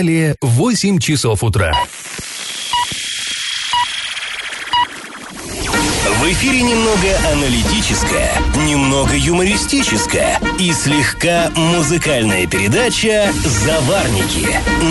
Далее 8 часов утра. В эфире немного аналитическая, немного юмористическая и слегка музыкальная передача «Заварники»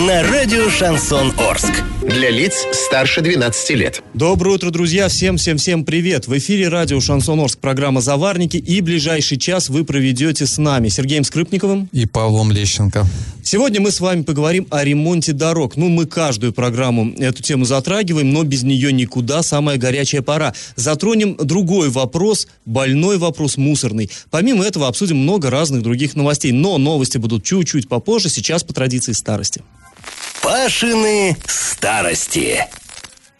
на радио «Шансон Орск». Для лиц старше 12 лет. Доброе утро, друзья! Всем-всем-всем привет! В эфире радио «Шансон Орск» программа «Заварники» и ближайший час вы проведете с нами Сергеем Скрипниковым и Павлом Лещенко. Сегодня мы с вами поговорим о ремонте дорог. Ну, мы каждую программу эту тему затрагиваем, но без нее никуда, самая горячая пора. Затронем другой вопрос, больной вопрос, мусорный. Помимо этого обсудим много разных других новостей, но новости будут чуть-чуть попозже, сейчас по традиции старости. Пашины старости.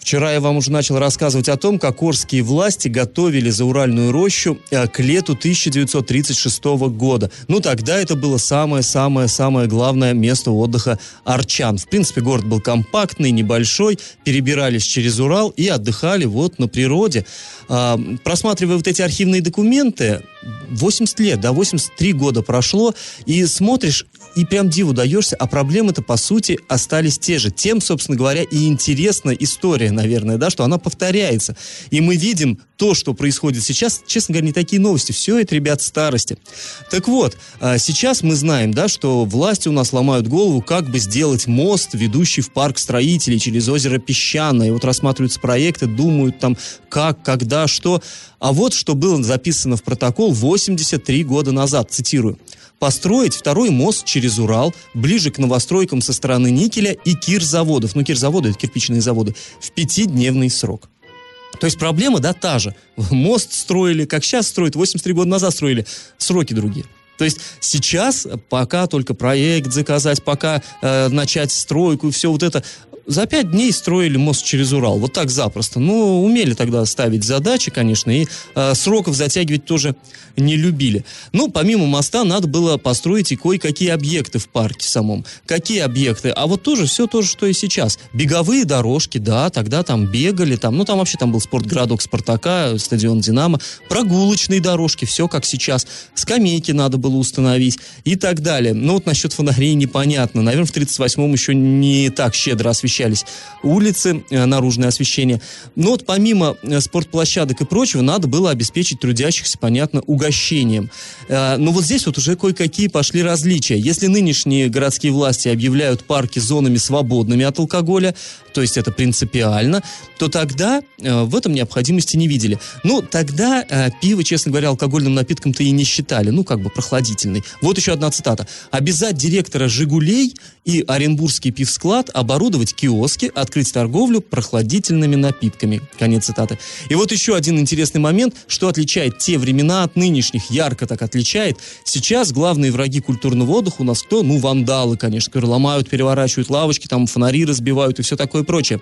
Вчера я вам уже начал рассказывать о том, как орские власти готовили зауральную рощу э, к лету 1936 года. Ну, тогда это было самое-самое-самое главное место отдыха арчан. В принципе, город был компактный, небольшой, перебирались через Урал и отдыхали вот на природе. А, просматривая вот эти архивные документы, 80 лет, да, 83 года прошло, и смотришь, и прям диву даешься, а проблемы-то, по сути, остались те же. Тем, собственно говоря, и интересна история, наверное, да, что она повторяется. И мы видим то, что происходит сейчас, честно говоря, не такие новости. Все это, ребят, старости. Так вот, а, сейчас мы знаем, да, что власти у нас ломают голову, как бы сделать мост, ведущий в парк строителей через озеро Песчаное. Вот рассматриваются проекты, думают там, как, когда, что. А вот что было записано в протокол 83 года назад, цитирую построить второй мост через Урал, ближе к новостройкам со стороны никеля и кирзаводов, ну кирзаводы это кирпичные заводы, в пятидневный срок. То есть проблема, да, та же. Мост строили, как сейчас строят, 83 года назад строили, сроки другие. То есть сейчас пока только проект заказать, пока э, начать стройку и все вот это, за пять дней строили мост через Урал. Вот так запросто. Ну, умели тогда ставить задачи, конечно, и э, сроков затягивать тоже не любили. Ну, помимо моста надо было построить и кое-какие объекты в парке самом. Какие объекты? А вот тоже все то же, что и сейчас. Беговые дорожки, да, тогда там бегали, там, ну, там вообще там был спортгородок Спартака, стадион Динамо, прогулочные дорожки, все как сейчас. Скамейки надо было установить и так далее. Ну, вот насчет фонарей непонятно. Наверное, в 38-м еще не так щедро освещали освещались улицы, э, наружное освещение. Но вот помимо э, спортплощадок и прочего, надо было обеспечить трудящихся, понятно, угощением. Э, но вот здесь вот уже кое-какие пошли различия. Если нынешние городские власти объявляют парки зонами свободными от алкоголя, то есть это принципиально, то тогда в этом необходимости не видели. Ну, тогда пиво, честно говоря, алкогольным напитком-то и не считали, ну, как бы прохладительный. Вот еще одна цитата. «Обязать директора «Жигулей» и Оренбургский пивсклад оборудовать киоски, открыть торговлю прохладительными напитками». Конец цитаты. И вот еще один интересный момент, что отличает те времена от нынешних, ярко так отличает. Сейчас главные враги культурного отдыха у нас кто? Ну, вандалы, конечно, которые ломают, переворачивают лавочки, там фонари разбивают и все такое прочее.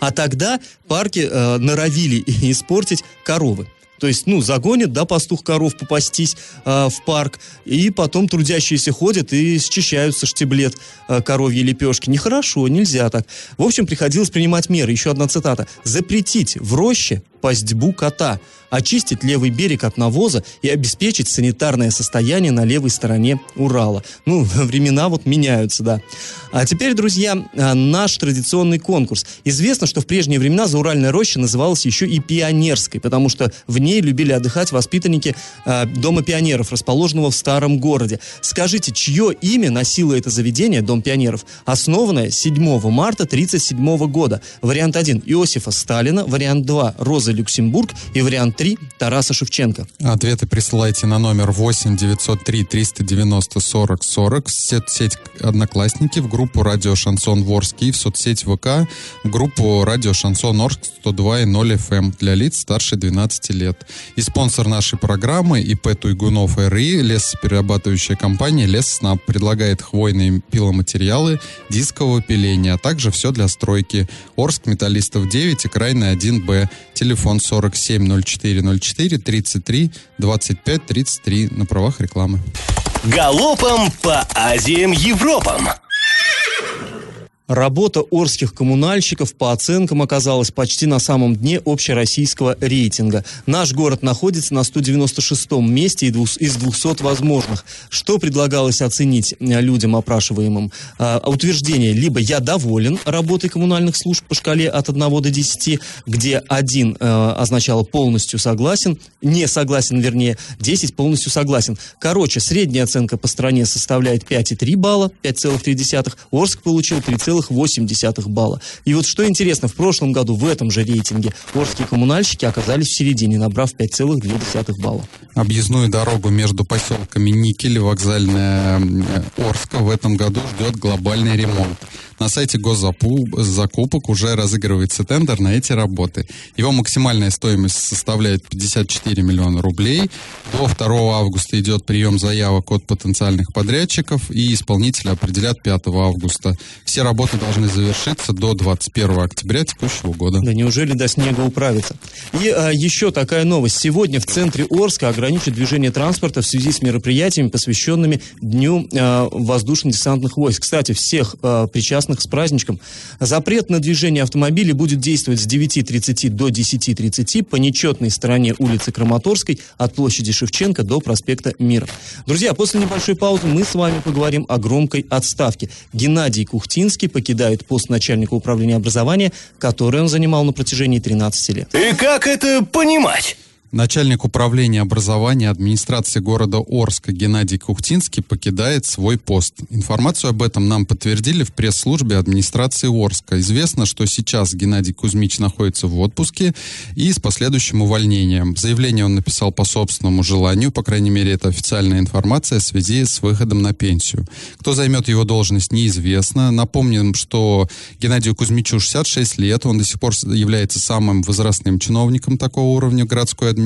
А тогда парки э, норовили испортить коровы. То есть, ну, загонят, да, пастух коров попастись э, в парк, и потом трудящиеся ходят и счищаются штиблет э, коровьи лепешки. Нехорошо, нельзя так. В общем, приходилось принимать меры. Еще одна цитата. «Запретить в роще пастьбу кота, очистить левый берег от навоза и обеспечить санитарное состояние на левой стороне Урала. Ну, времена вот меняются, да. А теперь, друзья, а, наш традиционный конкурс. Известно, что в прежние времена Зауральная роща называлась еще и пионерской, потому что в ней любили отдыхать воспитанники э, Дома пионеров, расположенного в старом городе. Скажите, чье имя носило это заведение, Дом пионеров, основанное 7 марта 1937 года? Вариант 1 Иосифа Сталина, вариант 2 Роза Розы Люксембург и вариант 3 Тараса Шевченко. Ответы присылайте на номер 8 903 390 40 40 в соцсеть Одноклассники, в группу Радио Шансон Ворский, в соцсеть ВК, в группу Радио Шансон Орск 102 и 0 FM эм для лиц старше 12 лет. И спонсор нашей программы ИП Туйгунов РИ, лесоперерабатывающая компания Лесснаб предлагает хвойные пиломатериалы, дискового пиления, а также все для стройки. Орск, Металлистов 9 и Крайный 1Б. Телефон телефон 470404 33 25 33 на правах рекламы. Галопом по Азиям Европам! Работа орских коммунальщиков по оценкам оказалась почти на самом дне общероссийского рейтинга. Наш город находится на 196-м месте из 200 возможных. Что предлагалось оценить э, людям опрашиваемым? А, утверждение либо «я доволен работой коммунальных служб по шкале от 1 до 10», где 1 э, означало «полностью согласен», «не согласен», вернее, 10 «полностью согласен». Короче, средняя оценка по стране составляет 5,3 балла, 5,3. Орск получил 3,3 3,8 балла. И вот что интересно, в прошлом году в этом же рейтинге орские коммунальщики оказались в середине, набрав 5,2 балла. Объездную дорогу между поселками Никель и вокзальная Орска в этом году ждет глобальный ремонт. На сайте госзакупок уже разыгрывается тендер на эти работы. Его максимальная стоимость составляет 54 миллиона рублей. До 2 августа идет прием заявок от потенциальных подрядчиков, и исполнители определят 5 августа. Все работы должны завершиться до 21 октября текущего года. Да неужели до снега управиться? И а, еще такая новость. Сегодня в центре Орска ограничат движение транспорта в связи с мероприятиями, посвященными Дню а, воздушно-десантных войск. Кстати, всех а, причастных причастных с праздничком. Запрет на движение автомобилей будет действовать с 9.30 до 10.30 по нечетной стороне улицы Краматорской от площади Шевченко до проспекта Мира. Друзья, после небольшой паузы мы с вами поговорим о громкой отставке. Геннадий Кухтинский покидает пост начальника управления образования, который он занимал на протяжении 13 лет. И как это понимать? Начальник управления образования администрации города Орска Геннадий Кухтинский покидает свой пост. Информацию об этом нам подтвердили в пресс-службе администрации Орска. Известно, что сейчас Геннадий Кузьмич находится в отпуске и с последующим увольнением. Заявление он написал по собственному желанию, по крайней мере, это официальная информация в связи с выходом на пенсию. Кто займет его должность, неизвестно. Напомним, что Геннадию Кузьмичу 66 лет, он до сих пор является самым возрастным чиновником такого уровня городской.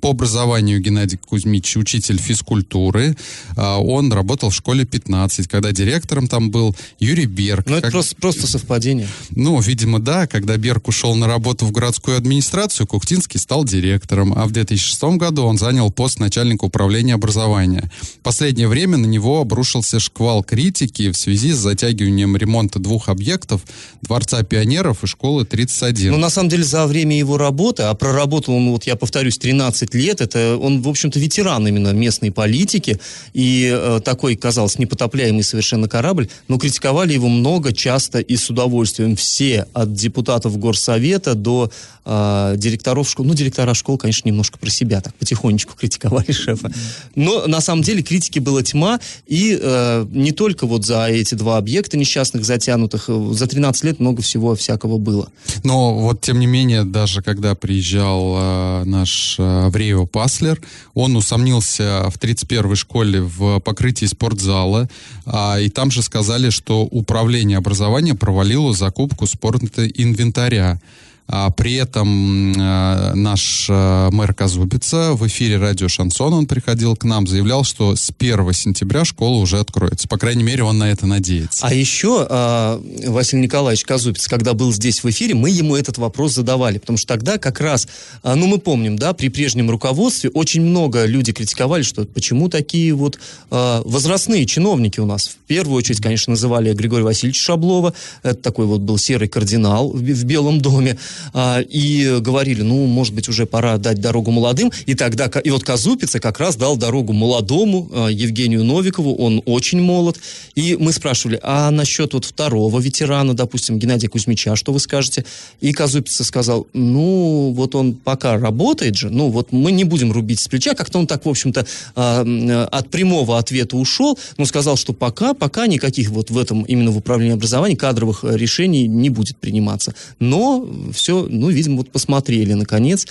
По образованию Геннадий Кузьмич учитель физкультуры. А, он работал в школе 15, когда директором там был Юрий Берг. Ну, это как... просто, просто совпадение. Ну, видимо, да. Когда Берг ушел на работу в городскую администрацию, Кухтинский стал директором. А в 2006 году он занял пост начальника управления образования. В последнее время на него обрушился шквал критики в связи с затягиванием ремонта двух объектов Дворца пионеров и школы 31. Ну, на самом деле, за время его работы, а проработал он вот я повторюсь, 13 лет, это он, в общем-то, ветеран именно местной политики, и э, такой, казалось, непотопляемый совершенно корабль, но критиковали его много, часто и с удовольствием. Все, от депутатов Горсовета до э, директоров школ, ну, директора школ, конечно, немножко про себя так потихонечку критиковали шефа. Но, на самом деле, критики была тьма, и э, не только вот за эти два объекта несчастных, затянутых, за 13 лет много всего всякого было. Но вот, тем не менее, даже когда приезжал э, наш Авреева Паслер. Он усомнился в 31-й школе в покрытии спортзала, а, и там же сказали, что управление образования провалило закупку спортинвентаря. А при этом э, наш э, мэр Казубица в эфире радио «Шансон» он приходил к нам, заявлял, что с 1 сентября школа уже откроется. По крайней мере, он на это надеется. А еще э, Василий Николаевич Казубиц, когда был здесь в эфире, мы ему этот вопрос задавали, потому что тогда как раз, ну мы помним, да, при прежнем руководстве очень много люди критиковали, что почему такие вот возрастные чиновники у нас. В первую очередь, конечно, называли Григория Васильевича Шаблова, это такой вот был серый кардинал в, Белом доме, и говорили, ну, может быть, уже пора дать дорогу молодым, и тогда, и вот Казупица как раз дал дорогу молодому а, Евгению Новикову, он очень молод, и мы спрашивали, а насчет вот второго ветерана, допустим, Геннадия Кузьмича, что вы скажете? И Казупица сказал, ну, вот он пока работает же, ну, вот мы не будем рубить с плеча, как-то он так, в общем-то, а, от прямого ответа ушел, но сказал, что пока, пока никаких вот в этом, именно в управлении образования кадровых решений не будет приниматься. Но все, ну, видимо, вот посмотрели, наконец,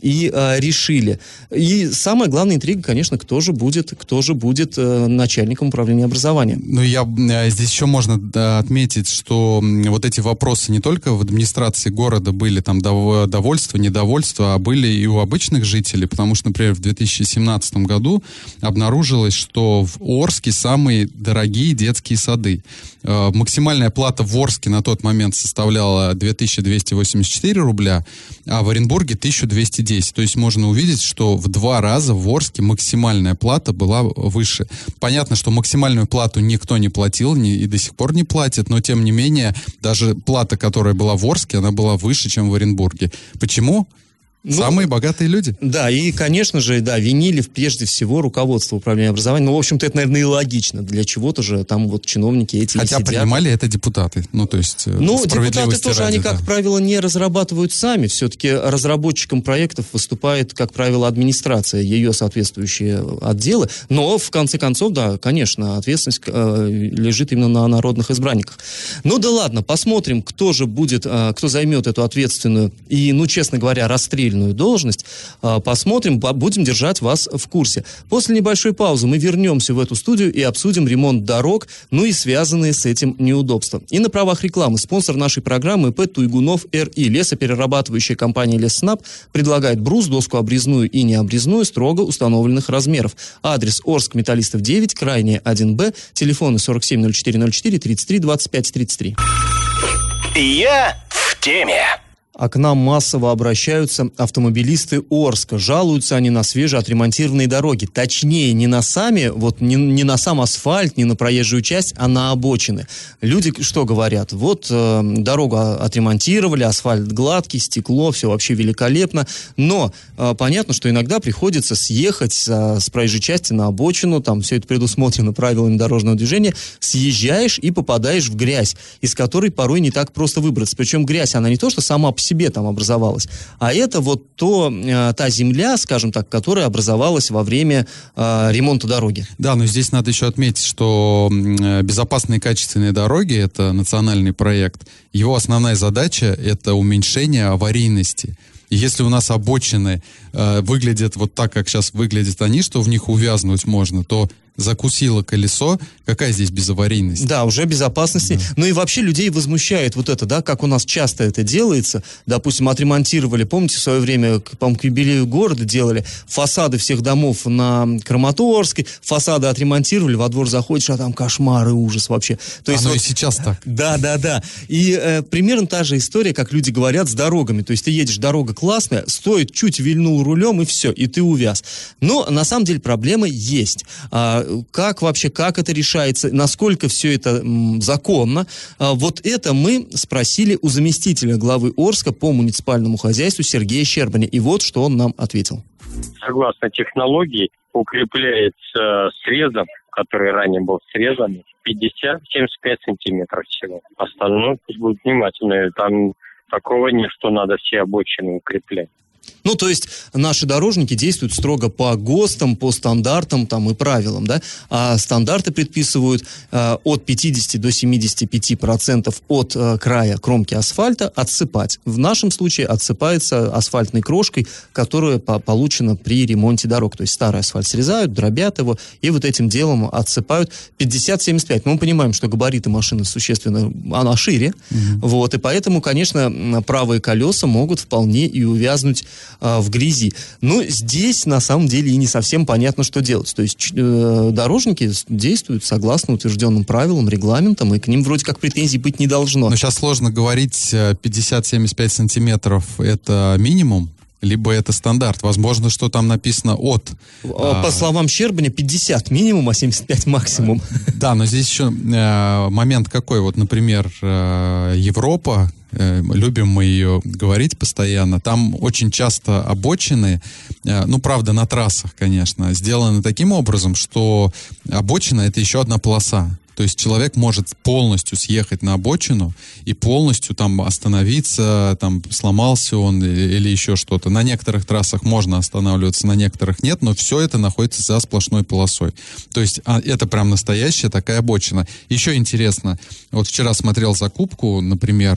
и э, решили. И самая главная интрига, конечно, кто же будет, кто же будет э, начальником управления образования. Ну, я э, здесь еще можно отметить, что вот эти вопросы не только в администрации города были там дов довольство, недовольство, а были и у обычных жителей, потому что, например, в 2017 году обнаружилось, что в Орске самые дорогие детские сады. Э, максимальная плата в Орске на тот момент составляла 2284 рубля, а в Оренбурге 1210 10. То есть можно увидеть, что в два раза в Орске максимальная плата была выше. Понятно, что максимальную плату никто не платил не, и до сих пор не платит, но тем не менее даже плата, которая была в Орске, она была выше, чем в Оренбурге. Почему? Ну, Самые богатые люди. Да, и, конечно же, да, винили прежде всего руководство управления образованием. Ну, в общем-то, это, наверное, и логично. Для чего-то же там вот чиновники эти Хотя сидят. принимали это депутаты. Ну, то есть, э, Ну, депутаты тоже, ради, они, да. как правило, не разрабатывают сами. Все-таки разработчиком проектов выступает, как правило, администрация, ее соответствующие отделы. Но, в конце концов, да, конечно, ответственность э, лежит именно на народных избранниках. Ну, да ладно, посмотрим, кто же будет, э, кто займет эту ответственную и, ну, честно говоря, расстрельную отдельную должность. А, посмотрим, будем держать вас в курсе. После небольшой паузы мы вернемся в эту студию и обсудим ремонт дорог, ну и связанные с этим неудобства. И на правах рекламы спонсор нашей программы П. Туйгунов РИ. Лесоперерабатывающая компания Леснаб предлагает брус, доску обрезную и необрезную строго установленных размеров. Адрес Орск, Металлистов 9, крайне 1Б, телефоны 470404 33 25 33. Я в теме а к нам массово обращаются автомобилисты Орска. Жалуются они на свежеотремонтированные дороги. Точнее, не на сами, вот не, не на сам асфальт, не на проезжую часть, а на обочины. Люди что говорят? Вот э, дорогу отремонтировали, асфальт гладкий, стекло, все вообще великолепно. Но э, понятно, что иногда приходится съехать э, с проезжей части на обочину, там все это предусмотрено правилами дорожного движения, съезжаешь и попадаешь в грязь, из которой порой не так просто выбраться. Причем грязь, она не то, что сама по себе там образовалась. А это вот то, э, та земля, скажем так, которая образовалась во время э, ремонта дороги. Да, но здесь надо еще отметить, что э, безопасные качественные дороги — это национальный проект. Его основная задача — это уменьшение аварийности. Если у нас обочины э, выглядят вот так, как сейчас выглядят они, что в них увязнуть можно, то закусило колесо, какая здесь безаварийность? Да, уже безопасности. Да. Ну и вообще людей возмущает вот это, да, как у нас часто это делается. Допустим, отремонтировали, помните, в свое время, по-моему, к юбилею города делали фасады всех домов на Краматорской, фасады отремонтировали, во двор заходишь, а там кошмар и ужас вообще. То есть Оно вот, и сейчас так. Да, да, да. И э, примерно та же история, как люди говорят, с дорогами. То есть ты едешь, дорога классная, стоит, чуть вильнул рулем, и все, и ты увяз. Но на самом деле проблемы есть. А, как вообще, как это решается, насколько все это законно. А, вот это мы спросили у заместителя главы Орска по муниципальному хозяйству Сергея Щербаня. И вот что он нам ответил. Согласно технологии, укрепляется срезом, который ранее был срезан, 50-75 сантиметров всего. Остальное пусть будет внимательно. Там такого нет, что надо все обочины укреплять. Ну, то есть наши дорожники действуют строго по ГОСТам, по стандартам там, и правилам, да, а стандарты предписывают э, от 50 до 75 процентов от э, края кромки асфальта отсыпать. В нашем случае отсыпается асфальтной крошкой, которая по получена при ремонте дорог. То есть старый асфальт срезают, дробят его и вот этим делом отсыпают 50-75. Мы понимаем, что габариты машины существенно, она шире, mm-hmm. вот, и поэтому, конечно, правые колеса могут вполне и увязнуть э, в грязи. Но здесь на самом деле и не совсем понятно, что делать. То есть э, дорожники действуют согласно утвержденным правилам, регламентам, и к ним вроде как претензий быть не должно. Но сейчас сложно говорить, 50-75 э, сантиметров это минимум, либо это стандарт. Возможно, что там написано от. По а, словам Щербаня, 50 минимум, а 75 максимум. Да, но здесь еще э, момент какой. Вот, например, э, Европа, э, любим мы ее говорить постоянно, там очень часто обочины, э, ну, правда, на трассах, конечно, сделаны таким образом, что обочина — это еще одна полоса. То есть человек может полностью съехать на обочину и полностью там остановиться, там сломался он или еще что-то. На некоторых трассах можно останавливаться, на некоторых нет, но все это находится за сплошной полосой. То есть а, это прям настоящая такая обочина. Еще интересно, вот вчера смотрел закупку, например,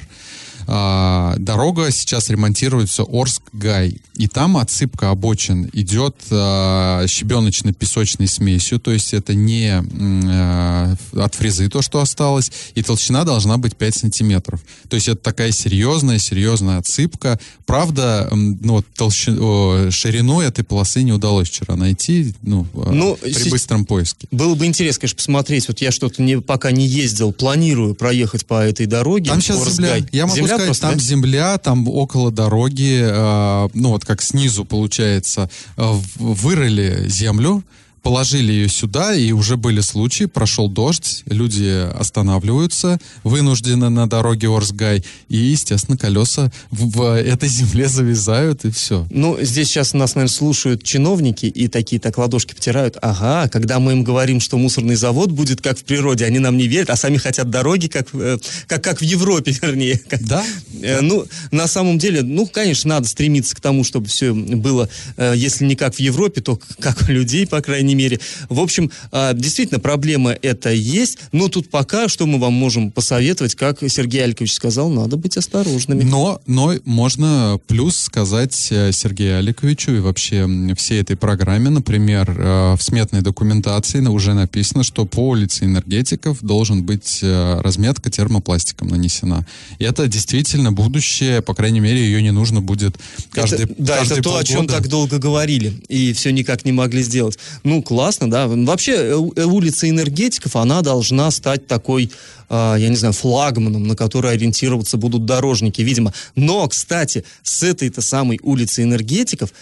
а, дорога сейчас ремонтируется Орск-Гай. И там отсыпка обочин идет а, щебеночно-песочной смесью, то есть это не а, от фрезы то, что осталось, и толщина должна быть 5 сантиметров. То есть это такая серьезная, серьезная отсыпка. Правда, ну, толщину, ширину этой полосы не удалось вчера найти ну, а, ну, при быстром поиске. Было бы интересно, конечно, посмотреть. Вот я что-то не, пока не ездил, планирую проехать по этой дороге. Там сейчас земля. Я могу сказать, земля просто, Там да? земля, там около дороги, э, ну вот как снизу получается, э, вырыли землю, положили ее сюда, и уже были случаи, прошел дождь, люди останавливаются, вынуждены на дороге Орсгай, и, естественно, колеса в, в этой земле завязают, и все. Ну, здесь сейчас нас, наверное, слушают чиновники и такие так ладошки потирают. Ага, когда мы им говорим, что мусорный завод будет как в природе, они нам не верят, а сами хотят дороги, как, э, как, как в Европе, вернее. Как- Да? Э, Ну, на самом деле, ну, конечно, надо стремиться к тому, чтобы все было, э, если не как в Европе, то как у людей, по крайней мере. В общем, э, действительно, проблема это есть, но тут пока что мы вам можем посоветовать, как Сергей Алькович сказал, надо быть осторожными. Но, но можно плюс сказать э, Сергею Аликовичу и вообще всей этой программе, например, э, в сметной документации уже написано, что по улице энергетиков должен быть э, разметка термопластиком нанесена. И это действительно будущее, по крайней мере, ее не нужно будет каждый это, да, это то, о чем полгода. так долго говорили, и все никак не могли сделать. Ну, классно, да. Вообще, э, э, улица энергетиков, она должна стать такой, я не знаю, флагманом, на который ориентироваться будут дорожники, видимо. Но, кстати, с этой-то самой улицей энергетиков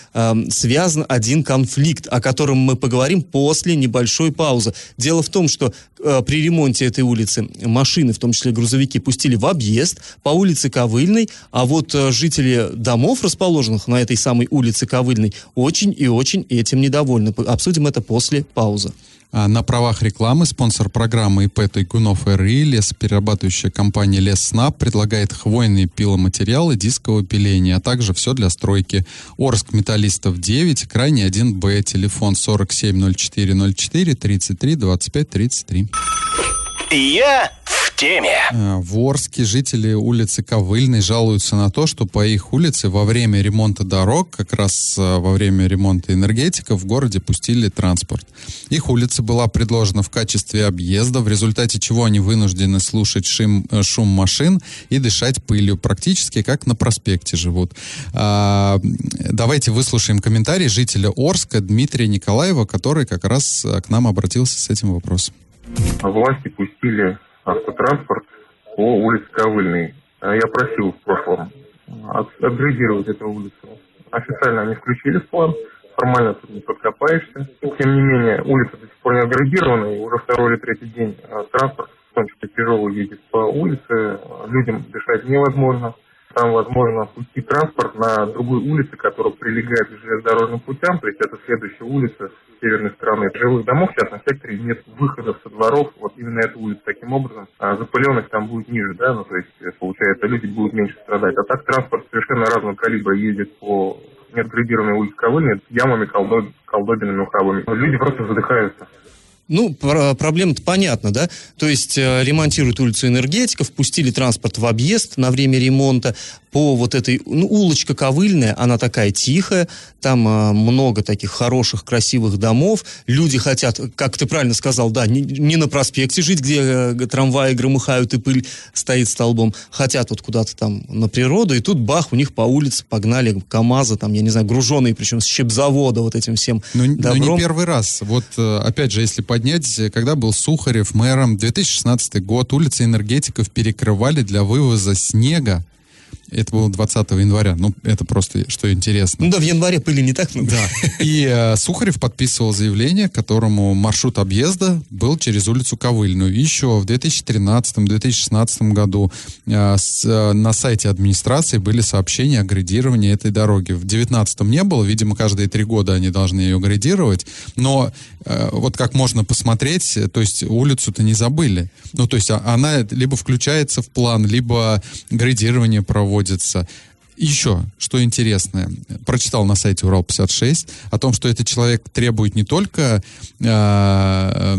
связан один конфликт, о котором мы поговорим после небольшой паузы. Дело в том, что э, при ремонте этой улицы машины, в том числе грузовики, пустили в объезд по улице Ковыльной, а вот э, жители домов, расположенных на этой самой улице Ковыльной, очень и очень этим недовольны. Обсудим это после паузы. А, На правах рекламы спонсор программы ИП Тайкунов РИ, лесоперерабатывающая компания Лесснаб предлагает хвойные пиломатериалы дискового пиления, а также все для стройки. Орск Металлистов 9, крайний 1Б, телефон 470404 33 25 33. Я в теме. Э, В Орске жители улицы Ковыльной жалуются на то, что по их улице во время ремонта дорог, как раз э, во время ремонта энергетика, в городе пустили транспорт. Их улица была предложена в качестве объезда, в результате чего они вынуждены слушать шим- э, шум машин и дышать пылью, практически как на проспекте живут. А, Давайте выслушаем комментарий жителя Орска Дмитрия Николаева, который как раз к нам обратился с этим вопросом. власти пустили автотранспорт по улице Ковыльной. А Я просил в прошлом от- апгрейдировать эту улицу. Официально они включили в план, формально тут не подкопаешься. Тем не менее, улица до сих пор не апгрейдирована, и уже второй или третий день а, транспорт, в том числе тяжелый, едет по улице, а, людям дышать невозможно. Там возможно пустить транспорт на другой улице, которая прилегает к железнодорожным путям, то есть это следующая улица северной стороны. Жилых домов в частном секторе нет выходов со дворов, вот именно эту улицу таким образом. А запыленность там будет ниже, да, ну то есть э, получается люди будут меньше страдать. А так транспорт совершенно разного калибра ездит по неотградированной улице Ковыльной ямами, колдоб- колдобинами, ухабами. Люди просто задыхаются. Ну, про- проблема-то понятна, да? То есть э, ремонтируют улицу энергетиков, пустили транспорт в объезд на время ремонта по вот этой, ну, улочка Ковыльная, она такая тихая, там э, много таких хороших, красивых домов, люди хотят, как ты правильно сказал, да, не, не на проспекте жить, где э, трамваи громыхают и пыль стоит столбом, хотят вот куда-то там на природу, и тут бах, у них по улице погнали КАМАЗы, там, я не знаю, груженные, причем с щепзавода вот этим всем Ну, ну, не первый раз. Вот, опять же, если поднять, э, когда был Сухарев мэром, 2016 год, улицы энергетиков перекрывали для вывоза снега. Это было 20 января. Ну, это просто, что интересно. Ну да, в январе пыли не так много. Да. И э, Сухарев подписывал заявление, которому маршрут объезда был через улицу Ковыльную. Еще в 2013-2016 году э, с- э, на сайте администрации были сообщения о градировании этой дороги. В 2019 не было, видимо, каждые три года они должны ее градировать. Но э, вот как можно посмотреть, э, то есть улицу-то не забыли. Ну, то есть а- она либо включается в план, либо градирование проводится. Еще, что интересное, прочитал на сайте Урал-56 о том, что этот человек требует не только э,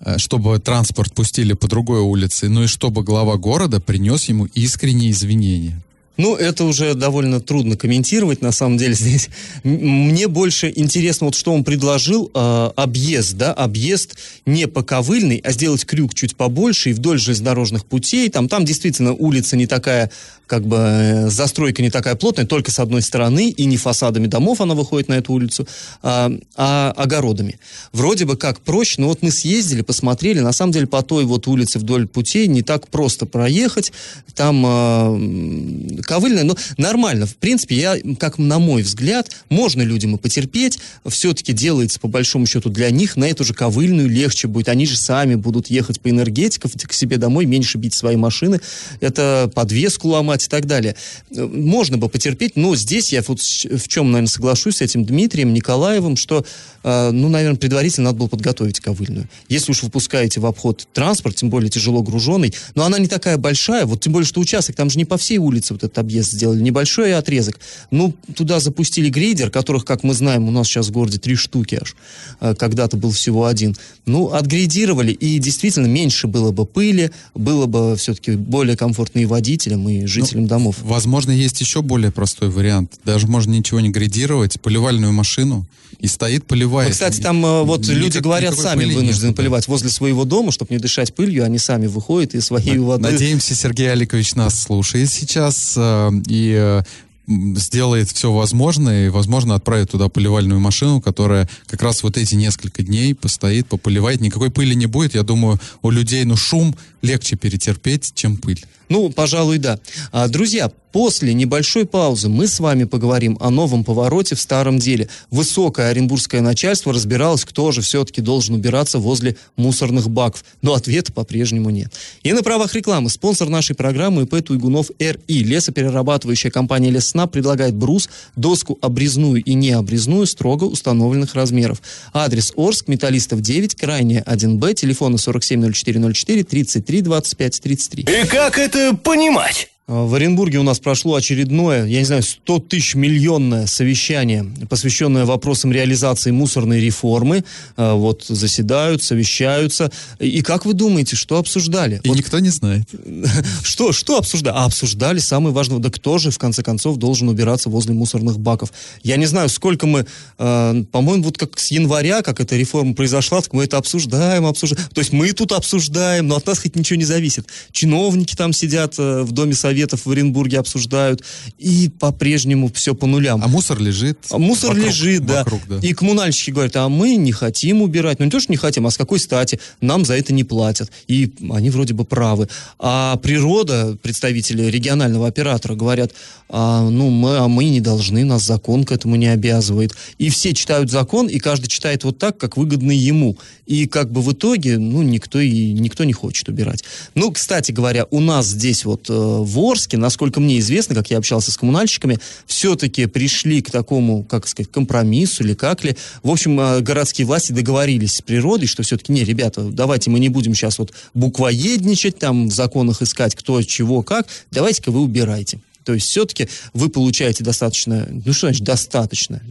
э, чтобы транспорт пустили по другой улице, но и чтобы глава города принес ему искренние извинения. Ну, это уже довольно трудно комментировать, на самом деле, здесь. Мне больше интересно, вот что он предложил, э, объезд, да, объезд не по ковыльной, а сделать крюк чуть побольше и вдоль железнодорожных путей. Там, там действительно улица не такая, как бы, э, застройка не такая плотная, только с одной стороны, и не фасадами домов она выходит на эту улицу, а, а огородами. Вроде бы как проще, но вот мы съездили, посмотрели, на самом деле по той вот улице вдоль путей не так просто проехать, там э, ковыльная, но нормально. В принципе, я, как на мой взгляд, можно людям и потерпеть. Все-таки делается, по большому счету, для них на эту же ковыльную легче будет. Они же сами будут ехать по энергетиков к себе домой, меньше бить свои машины. Это подвеску ломать и так далее. Можно бы потерпеть, но здесь я вот в чем, наверное, соглашусь с этим Дмитрием Николаевым, что, э, ну, наверное, предварительно надо было подготовить ковыльную. Если уж выпускаете в обход транспорт, тем более тяжело груженный, но она не такая большая, вот тем более, что участок, там же не по всей улице вот этот объезд сделали, небольшой отрезок. Ну, туда запустили грейдер, которых, как мы знаем, у нас сейчас в городе три штуки аж. А, когда-то был всего один. Ну, отгрейдировали, и действительно меньше было бы пыли, было бы все-таки более комфортно и водителям, и жителям ну, домов. Возможно, есть еще более простой вариант. Даже можно ничего не грейдировать, поливальную машину, и стоит поливает. Вот, кстати, там э, вот Никак, люди говорят, сами вынуждены нет, поливать возле своего дома, чтобы не дышать пылью, они сами выходят и своей водой... Надеемся, Сергей Аликович нас слушает сейчас, э, и сделает все возможное и, возможно, отправит туда поливальную машину, которая как раз вот эти несколько дней постоит, пополивает. Никакой пыли не будет. Я думаю, у людей, ну, шум легче перетерпеть, чем пыль. Ну, пожалуй, да. А, друзья, после небольшой паузы мы с вами поговорим о новом повороте в старом деле. Высокое оренбургское начальство разбиралось, кто же все-таки должен убираться возле мусорных баков. Но ответа по-прежнему нет. И на правах рекламы спонсор нашей программы ИП Туйгунов РИ. Лесоперерабатывающая компания Лесна предлагает брус, доску обрезную и необрезную строго установленных размеров. Адрес Орск, Металлистов 9, крайняя 1Б, телефона 470404 33 25 33. И как это понимать? А, в Оренбурге у нас прошло очередное, я не знаю, 100 тысяч миллионное совещание, посвященное вопросам реализации мусорной реформы. А, вот заседают, совещаются. И как вы думаете, что обсуждали? И вот, никто не знает. Что, что обсуждали? А обсуждали самое важное. Да кто же, в конце концов, должен убираться возле мусорных баков? Я не знаю, сколько мы, э, по-моему, вот как с января, как эта реформа произошла, так мы это обсуждаем, обсуждаем. То есть мы тут обсуждаем, но от нас хоть ничего не зависит. Чиновники там сидят э, в Доме Совета советов в Оренбурге обсуждают, и по-прежнему все по нулям. А мусор лежит? А мусор вокруг, лежит, да. Вокруг, да. И коммунальщики говорят, а мы не хотим убирать. Ну не то, что не хотим, а с какой стати? Нам за это не платят. И они вроде бы правы. А природа, представители регионального оператора говорят, а, ну мы, а мы не должны, нас закон к этому не обязывает. И все читают закон, и каждый читает вот так, как выгодно ему. И как бы в итоге, ну, никто и никто не хочет убирать. Ну, кстати говоря, у нас здесь вот э, в Орске, насколько мне известно, как я общался с коммунальщиками, все-таки пришли к такому, как сказать, компромиссу или как ли. В общем, э, городские власти договорились с природой, что все-таки, не, ребята, давайте мы не будем сейчас вот буквоедничать, там в законах искать кто, чего, как, давайте-ка вы убирайте. То есть все-таки вы получаете достаточно, ну что значит достаточно,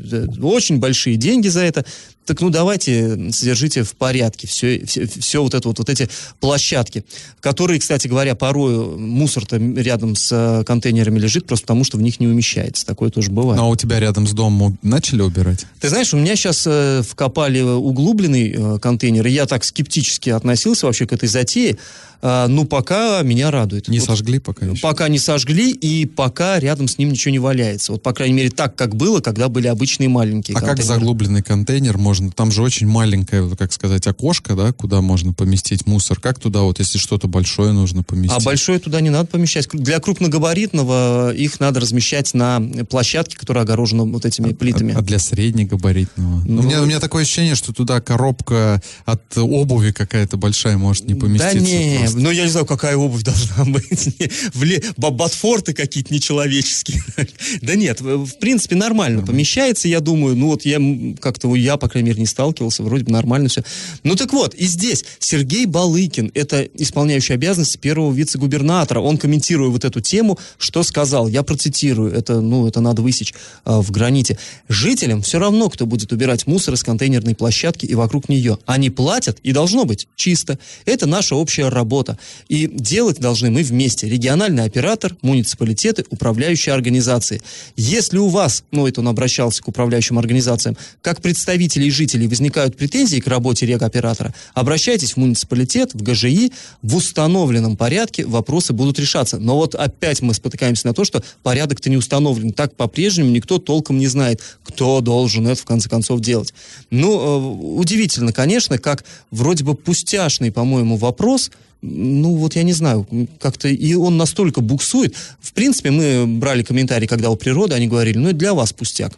очень большие деньги за это, так ну давайте содержите в порядке все, все, все вот это вот, вот эти площадки, которые, кстати говоря, порой мусор-то рядом с э, контейнерами лежит, просто потому что в них не умещается. Такое тоже бывает. Ну, а у тебя рядом с домом начали убирать? Ты знаешь, у меня сейчас э, вкопали углубленный э, контейнер, и я так скептически относился вообще к этой затее. А, ну, пока меня радует. Не вот, сожгли пока еще? Пока не сожгли, и пока рядом с ним ничего не валяется. Вот, по крайней мере, так, как было, когда были обычные маленькие А контейнеры. как заглубленный контейнер можно? Там же очень маленькое, как сказать, окошко, да, куда можно поместить мусор. Как туда вот, если что-то большое нужно поместить? А большое туда не надо помещать. Для крупногабаритного их надо размещать на площадке, которая огорожена вот этими а, плитами. А, а для среднегабаритного? Ну, у, меня, у меня такое ощущение, что туда коробка от обуви какая-то большая может не поместиться. Да не, просто. Ну, я не знаю, какая обувь должна быть. Вле... Ботфорты какие-то нечеловеческие. да нет, в принципе, нормально помещается, я думаю. Ну, вот я как-то, я, по крайней мере, не сталкивался, вроде бы нормально все. Ну, так вот, и здесь Сергей Балыкин, это исполняющий обязанности первого вице-губернатора, он, комментируя вот эту тему, что сказал, я процитирую, это, ну, это надо высечь э, в граните. Жителям все равно, кто будет убирать мусор из контейнерной площадки и вокруг нее. Они платят, и должно быть чисто. Это наша общая работа. И делать должны мы вместе. Региональный оператор, муниципалитеты, работы управляющей организации. Если у вас, ну это он обращался к управляющим организациям, как представителей и жителей возникают претензии к работе регоператора, обращайтесь в муниципалитет, в ГЖИ, в установленном порядке вопросы будут решаться. Но вот опять мы спотыкаемся на то, что порядок-то не установлен. Так по-прежнему никто толком не знает, кто должен это в конце концов делать. Ну, э, удивительно, конечно, как вроде бы пустяшный, по-моему, вопрос, ну вот я не знаю, как-то и он настолько буксует. В принципе, мы брали комментарии, когда у природы, они говорили, ну это для вас пустяк.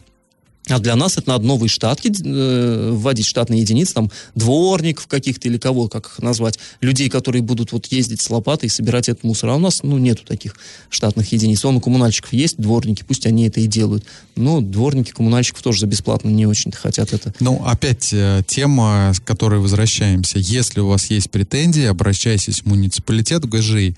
А для нас это надо новые штатки э, вводить, штатные единицы, там, дворников каких-то или кого, как их назвать, людей, которые будут вот ездить с лопатой и собирать этот мусор. А у нас, ну, нету таких штатных единиц. Он у коммунальщиков есть дворники, пусть они это и делают. Но дворники коммунальщиков тоже за бесплатно не очень хотят это. Ну, опять э, тема, к которой возвращаемся. Если у вас есть претензии, обращайтесь в муниципалитет, в ГЖИ.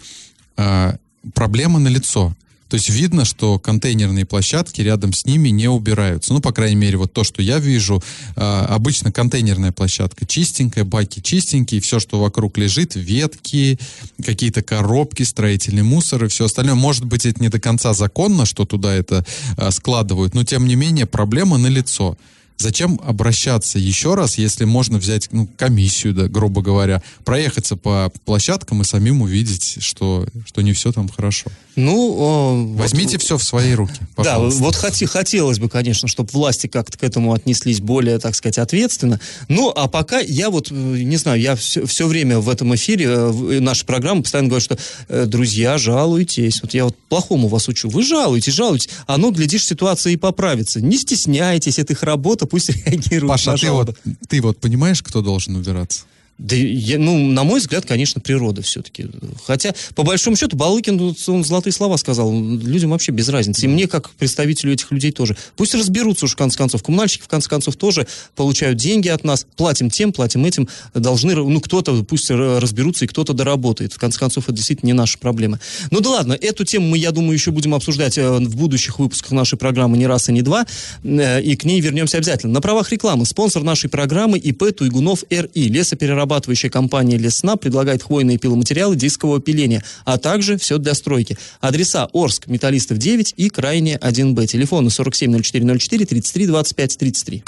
Э, проблема на лицо то есть видно, что контейнерные площадки рядом с ними не убираются. Ну, по крайней мере, вот то, что я вижу. Э, обычно контейнерная площадка чистенькая, баки чистенькие, все, что вокруг лежит, ветки, какие-то коробки, строительный мусор и все остальное. Может быть, это не до конца законно, что туда это э, складывают, но тем не менее проблема налицо. лицо. Зачем обращаться еще раз, если можно взять ну, комиссию, да, грубо говоря, проехаться по площадкам и самим увидеть, что, что не все там хорошо? Ну, возьмите вот, все в свои руки. Пожалуйста. Да, вот хоти, хотелось бы, конечно, чтобы власти как-то к этому отнеслись более, так сказать, ответственно. Ну, а пока я вот, э, не знаю, я все, все время в этом эфире, э, в нашей программы постоянно говорю, что, э, друзья, жалуйтесь. Вот я вот плохому вас учу. Вы жалуетесь, жалуетесь. А ну, глядишь, ситуация и поправится. Не стесняйтесь, это их работа, пусть реагируют Паша, на ты вот, ты вот понимаешь, кто должен убираться? Да, я, ну, на мой взгляд, конечно, природа все-таки. Хотя, по большому счету, Балыкин, он золотые слова сказал. Людям вообще без разницы. И мне, как представителю этих людей, тоже. Пусть разберутся уж, в конце концов. Коммунальщики, в конце концов, тоже получают деньги от нас. Платим тем, платим этим. Должны, ну, кто-то, пусть разберутся, и кто-то доработает. В конце концов, это действительно не наша проблема. Ну да ладно, эту тему мы, я думаю, еще будем обсуждать э, в будущих выпусках нашей программы не раз и не два. Э, и к ней вернемся обязательно. На правах рекламы. Спонсор нашей программы ИП Туйгунов РИ. Лесоперерабатывающий перерабатывающая компания «Лесна» предлагает хвойные пиломатериалы дискового пиления, а также все для стройки. Адреса Орск, Металлистов 9 и Крайне 1Б. Телефоны 470404 33 25 33.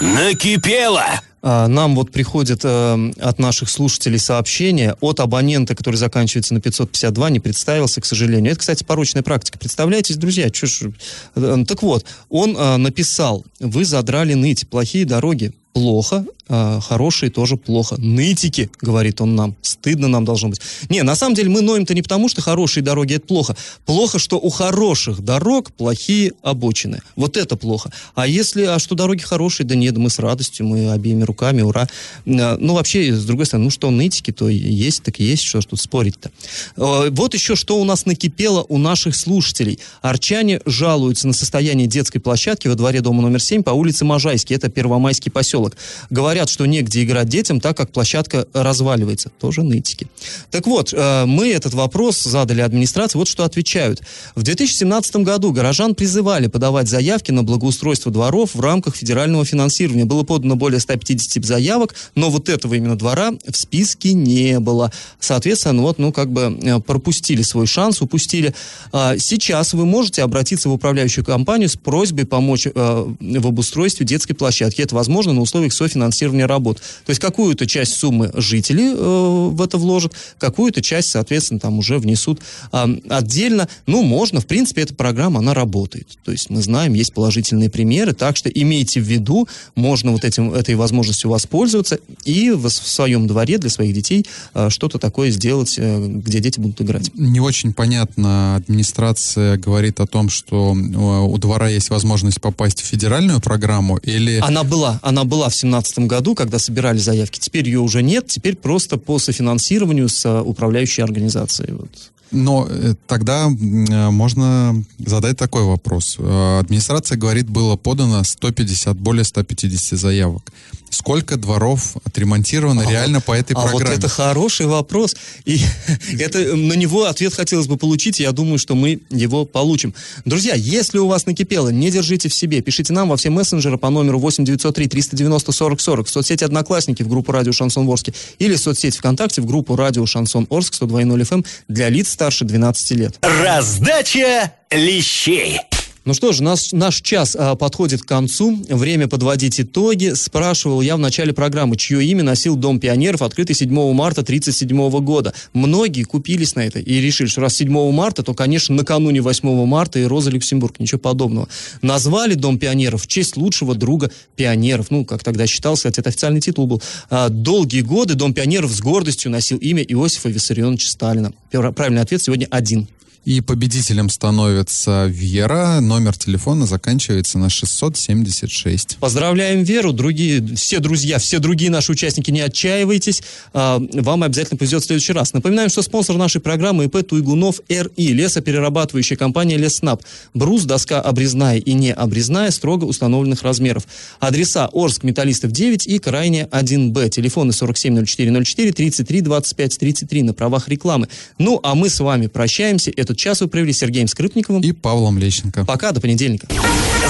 Накипело! А, нам вот приходит э, от наших слушателей сообщение от абонента, который заканчивается на 552, не представился, к сожалению. Это, кстати, порочная практика. Представляете, друзья, что ж... Э, так вот, он э, написал, вы задрали ныть, плохие дороги, плохо, а, хорошие тоже плохо. Нытики, говорит он нам, стыдно нам должно быть. Не, на самом деле мы ноем-то не потому, что хорошие дороги это плохо. Плохо, что у хороших дорог плохие обочины. Вот это плохо. А если, а что дороги хорошие, да нет, мы с радостью, мы обеими руками, ура. А, ну, вообще, с другой стороны, ну что, нытики, то есть, так и есть, что ж тут спорить-то. А, вот еще что у нас накипело у наших слушателей. Арчане жалуются на состояние детской площадки во дворе дома номер 7 по улице Можайский, это Первомайский поселок. Говорят, говорят, что негде играть детям, так как площадка разваливается. Тоже нытики. Так вот, э, мы этот вопрос задали администрации, вот что отвечают. В 2017 году горожан призывали подавать заявки на благоустройство дворов в рамках федерального финансирования. Было подано более 150 заявок, но вот этого именно двора в списке не было. Соответственно, вот, ну, как бы э, пропустили свой шанс, упустили. А, сейчас вы можете обратиться в управляющую компанию с просьбой помочь э, в обустройстве детской площадки. Это возможно на условиях софинансирования финансирования работ. То есть какую-то часть суммы жители э, в это вложат, какую-то часть, соответственно, там уже внесут э, отдельно. Ну, можно, в принципе, эта программа, она работает. То есть мы знаем, есть положительные примеры, так что имейте в виду, можно вот этим, этой возможностью воспользоваться и в, в своем дворе для своих детей э, что-то такое сделать, э, где дети будут играть. Не очень понятно. Администрация говорит о том, что э, у двора есть возможность попасть в федеральную программу или... Она была, она была в 2017 году году, когда собирали заявки. Теперь ее уже нет, теперь просто по софинансированию с э, управляющей организацией. Вот. Но э, тогда э, можно задать такой вопрос. Администрация говорит, было подано 150, более 150 заявок. Сколько дворов отремонтировано А реально по этой а программе? вот это хороший вопрос. И это, на него ответ хотелось бы получить, и я думаю, что мы его получим. Друзья, если у вас накипело, не держите в себе. Пишите нам во все мессенджеры по номеру 8903 390 40 40 в соцсети Одноклассники в группу Радио Шансон Орске или в соцсети ВКонтакте в группу Радио Шансон Орск 102.0 FM для лиц старше 12 лет. Раздача лещей. Ну что ж, наш, наш час а, подходит к концу. Время подводить итоги. Спрашивал я в начале программы, чье имя носил Дом пионеров, открытый 7 марта 1937 года. Многие купились на это и решили, что раз 7 марта, то, конечно, накануне 8 марта и Роза Люксембург. Ничего подобного. Назвали Дом пионеров в честь лучшего друга пионеров. Ну, как тогда считалось, кстати, это официальный титул был. А, долгие годы Дом пионеров с гордостью носил имя Иосифа Виссарионовича Сталина. Правильный ответ сегодня один. И победителем становится Вера. Номер телефона заканчивается на 676. Поздравляем Веру, другие, все друзья, все другие наши участники, не отчаивайтесь, а, вам обязательно повезет в следующий раз. Напоминаем, что спонсор нашей программы ИП Туйгунов РИ, лесоперерабатывающая компания Леснаб. Брус, доска обрезная и не обрезная, строго установленных размеров. Адреса Орск, Металлистов 9 и Крайне 1Б. Телефоны 470404 33 25 33 на правах рекламы. Ну, а мы с вами прощаемся. Этот час вы провели с Сергеем Скрипниковым. И Павлом Лещенко. Пока, до понедельника.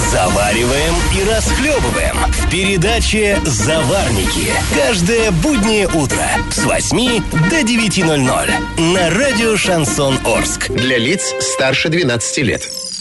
Завариваем и расхлебываем в передаче «Заварники». Каждое буднее утро с 8 до 9.00 на радио «Шансон Орск». Для лиц старше 12 лет.